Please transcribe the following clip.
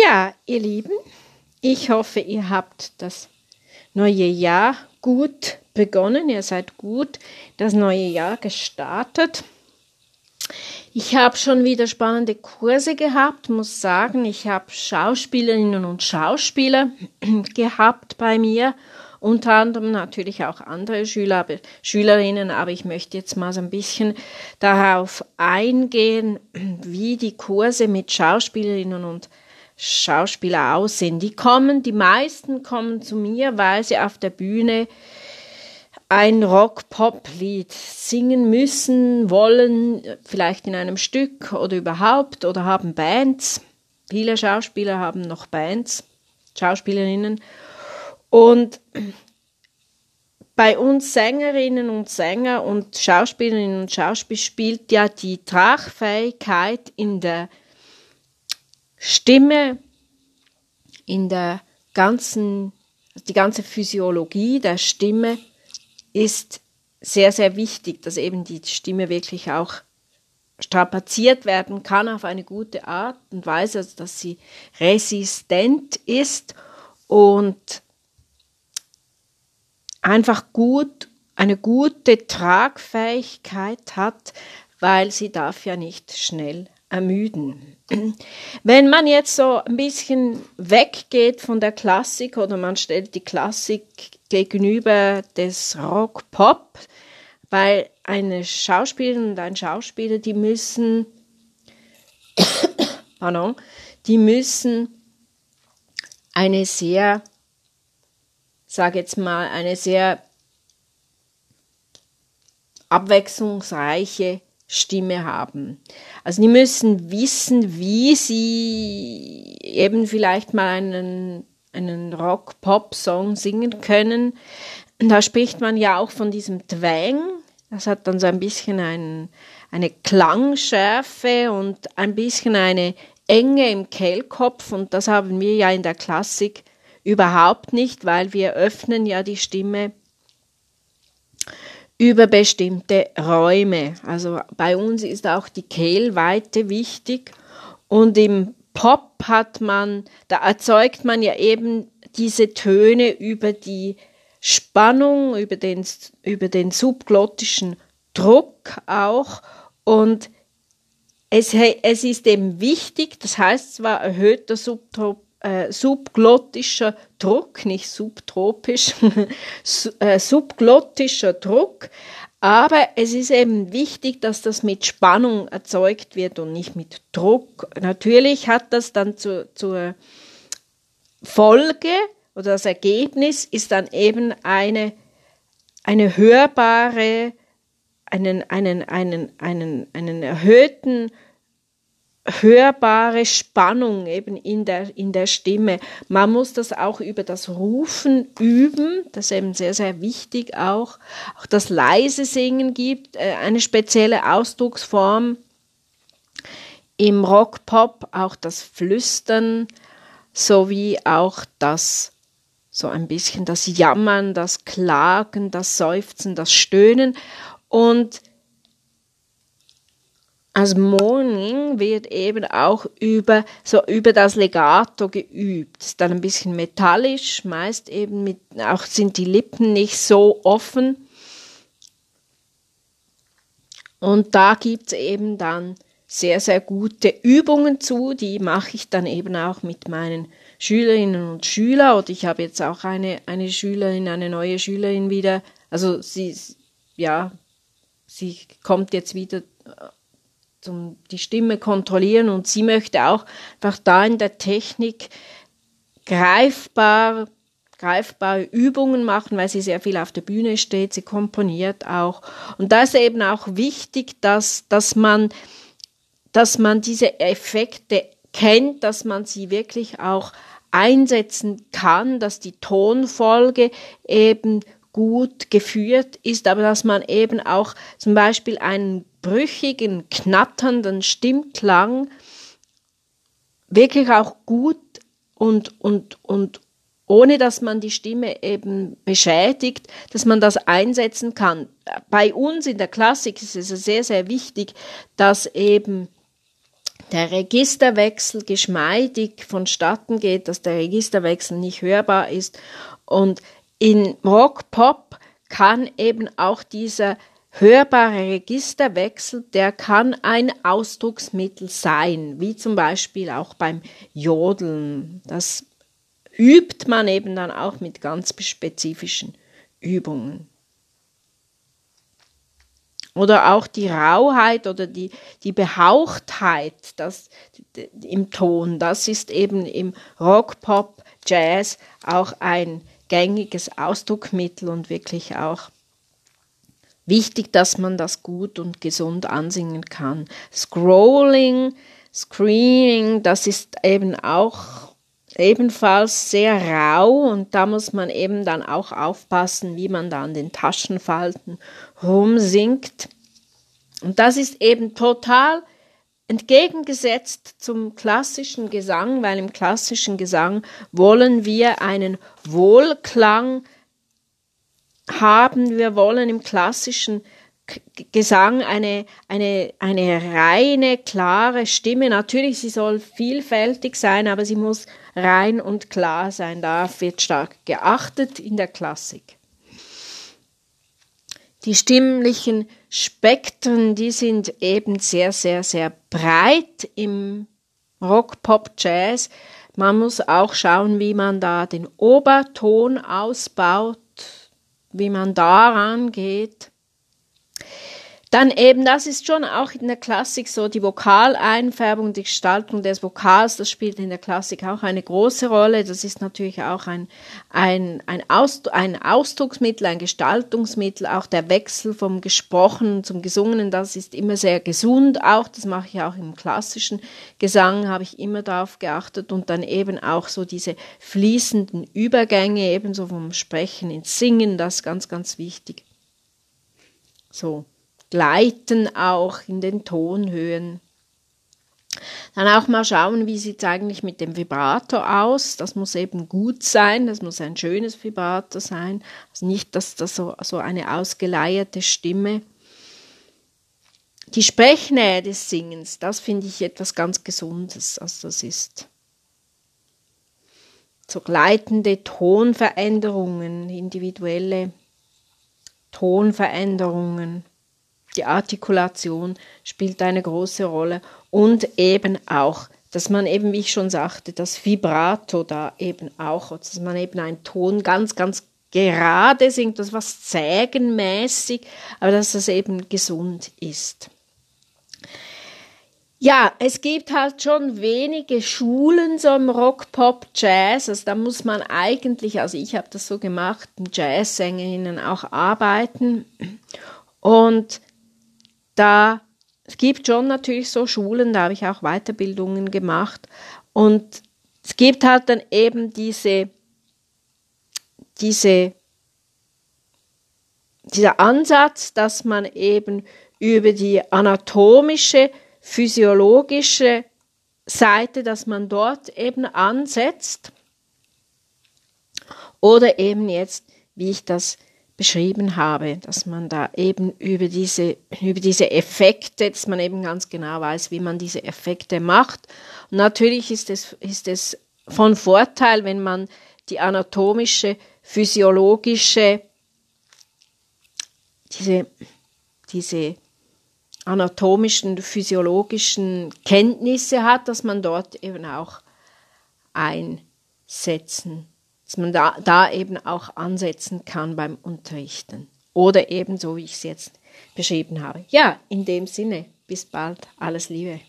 Ja, ihr Lieben, ich hoffe, ihr habt das neue Jahr gut begonnen, ihr seid gut das neue Jahr gestartet. Ich habe schon wieder spannende Kurse gehabt, muss sagen, ich habe Schauspielerinnen und Schauspieler gehabt bei mir, unter anderem natürlich auch andere Schüler, Schülerinnen, aber ich möchte jetzt mal so ein bisschen darauf eingehen, wie die Kurse mit Schauspielerinnen und Schauspieler aussehen. Die kommen, die meisten kommen zu mir, weil sie auf der Bühne ein Rock-Pop-Lied singen müssen, wollen, vielleicht in einem Stück oder überhaupt oder haben Bands. Viele Schauspieler haben noch Bands, Schauspielerinnen. Und bei uns Sängerinnen und Sänger und Schauspielerinnen und Schauspieler spielt ja die Tragfähigkeit in der Stimme in der ganzen, die ganze Physiologie der Stimme ist sehr, sehr wichtig, dass eben die Stimme wirklich auch strapaziert werden kann auf eine gute Art und Weise, also dass sie resistent ist und einfach gut, eine gute Tragfähigkeit hat, weil sie darf ja nicht schnell ermüden. Wenn man jetzt so ein bisschen weggeht von der Klassik oder man stellt die Klassik gegenüber des Rock-Pop, weil eine Schauspielerin und ein Schauspieler, die müssen, pardon, die müssen eine sehr, sage jetzt mal, eine sehr abwechslungsreiche Stimme haben. Also die müssen wissen, wie sie eben vielleicht mal einen, einen Rock-Pop-Song singen können. Da spricht man ja auch von diesem Twang. Das hat dann so ein bisschen ein, eine Klangschärfe und ein bisschen eine Enge im Kehlkopf. Und das haben wir ja in der Klassik überhaupt nicht, weil wir öffnen ja die Stimme über bestimmte Räume. Also bei uns ist auch die Kehlweite wichtig und im Pop hat man, da erzeugt man ja eben diese Töne über die Spannung, über den, über den subglottischen Druck auch und es, es ist eben wichtig, das heißt zwar erhöhter Subdruck, äh, subglottischer Druck, nicht subtropisch, äh, subglottischer Druck. Aber es ist eben wichtig, dass das mit Spannung erzeugt wird und nicht mit Druck. Natürlich hat das dann zu, zur Folge oder das Ergebnis ist dann eben eine, eine hörbare, einen, einen, einen, einen, einen erhöhten hörbare Spannung eben in der, in der Stimme. Man muss das auch über das Rufen üben, das ist eben sehr, sehr wichtig auch. Auch das leise Singen gibt äh, eine spezielle Ausdrucksform. Im Rock-Pop auch das Flüstern sowie auch das so ein bisschen das Jammern, das Klagen, das Seufzen, das Stöhnen und als Mourning wird eben auch über, so über das Legato geübt. Ist dann ein bisschen metallisch, meist eben mit, auch sind die Lippen nicht so offen. Und da gibt es eben dann sehr, sehr gute Übungen zu, die mache ich dann eben auch mit meinen Schülerinnen und Schülern. Oder ich habe jetzt auch eine, eine Schülerin, eine neue Schülerin wieder, also sie, ja, sie kommt jetzt wieder zum die Stimme kontrollieren und sie möchte auch einfach da in der Technik greifbar greifbare Übungen machen, weil sie sehr viel auf der Bühne steht, sie komponiert auch. Und da ist eben auch wichtig, dass, dass, man, dass man diese Effekte kennt, dass man sie wirklich auch einsetzen kann, dass die Tonfolge eben gut geführt ist, aber dass man eben auch zum Beispiel einen brüchigen, knatternden Stimmklang wirklich auch gut und, und, und ohne dass man die Stimme eben beschädigt, dass man das einsetzen kann. Bei uns in der Klassik ist es sehr, sehr wichtig, dass eben der Registerwechsel geschmeidig vonstatten geht, dass der Registerwechsel nicht hörbar ist. Und in Rock Pop kann eben auch dieser hörbare Registerwechsel, der kann ein Ausdrucksmittel sein, wie zum Beispiel auch beim Jodeln. Das übt man eben dann auch mit ganz spezifischen Übungen. Oder auch die Rauheit oder die, die Behauchtheit das, im Ton, das ist eben im Rock, Pop, Jazz auch ein gängiges Ausdruckmittel und wirklich auch wichtig, dass man das gut und gesund ansingen kann. Scrolling, Screening, das ist eben auch ebenfalls sehr rau und da muss man eben dann auch aufpassen, wie man da an den Taschenfalten rumsingt. Und das ist eben total entgegengesetzt zum klassischen Gesang, weil im klassischen Gesang wollen wir einen Wohlklang haben, wir wollen im klassischen Gesang eine, eine, eine reine, klare Stimme. Natürlich, sie soll vielfältig sein, aber sie muss rein und klar sein. Darauf wird stark geachtet in der Klassik. Die stimmlichen Spektren, die sind eben sehr, sehr, sehr breit im Rock, Pop, Jazz. Man muss auch schauen, wie man da den Oberton ausbaut, wie man daran geht. Dann eben, das ist schon auch in der Klassik so, die Vokaleinfärbung, die Gestaltung des Vokals, das spielt in der Klassik auch eine große Rolle. Das ist natürlich auch ein, ein, ein, Ausdruck, ein Ausdrucksmittel, ein Gestaltungsmittel, auch der Wechsel vom Gesprochenen zum Gesungenen, das ist immer sehr gesund auch. Das mache ich auch im klassischen Gesang, habe ich immer darauf geachtet und dann eben auch so diese fließenden Übergänge, ebenso vom Sprechen ins Singen, das ist ganz, ganz wichtig. So. Gleiten auch in den Tonhöhen. Dann auch mal schauen, wie sieht es eigentlich mit dem Vibrato aus. Das muss eben gut sein, das muss ein schönes Vibrato sein. Also nicht, dass das so, so eine ausgeleierte Stimme. Die Sprechnähe des Singens, das finde ich etwas ganz Gesundes. Also das ist so gleitende Tonveränderungen, individuelle Tonveränderungen die Artikulation spielt eine große Rolle und eben auch, dass man eben, wie ich schon sagte, das Vibrato da eben auch, dass man eben einen Ton ganz, ganz gerade singt, das was zägenmäßig, aber dass das eben gesund ist. Ja, es gibt halt schon wenige Schulen so im Rock, Pop, Jazz. Also da muss man eigentlich, also ich habe das so gemacht, Jazzsängerinnen auch arbeiten. Und da es gibt schon natürlich so Schulen, da habe ich auch Weiterbildungen gemacht. Und es gibt halt dann eben diese, diese, dieser Ansatz, dass man eben über die anatomische, physiologische Seite, dass man dort eben ansetzt. Oder eben jetzt, wie ich das beschrieben habe, dass man da eben über diese, über diese Effekte, dass man eben ganz genau weiß, wie man diese Effekte macht. Und natürlich ist es, ist es von Vorteil, wenn man die anatomische, physiologische, diese, diese anatomischen, physiologischen Kenntnisse hat, dass man dort eben auch einsetzen dass man da, da eben auch ansetzen kann beim Unterrichten. Oder eben so, wie ich es jetzt beschrieben habe. Ja, in dem Sinne, bis bald, alles Liebe.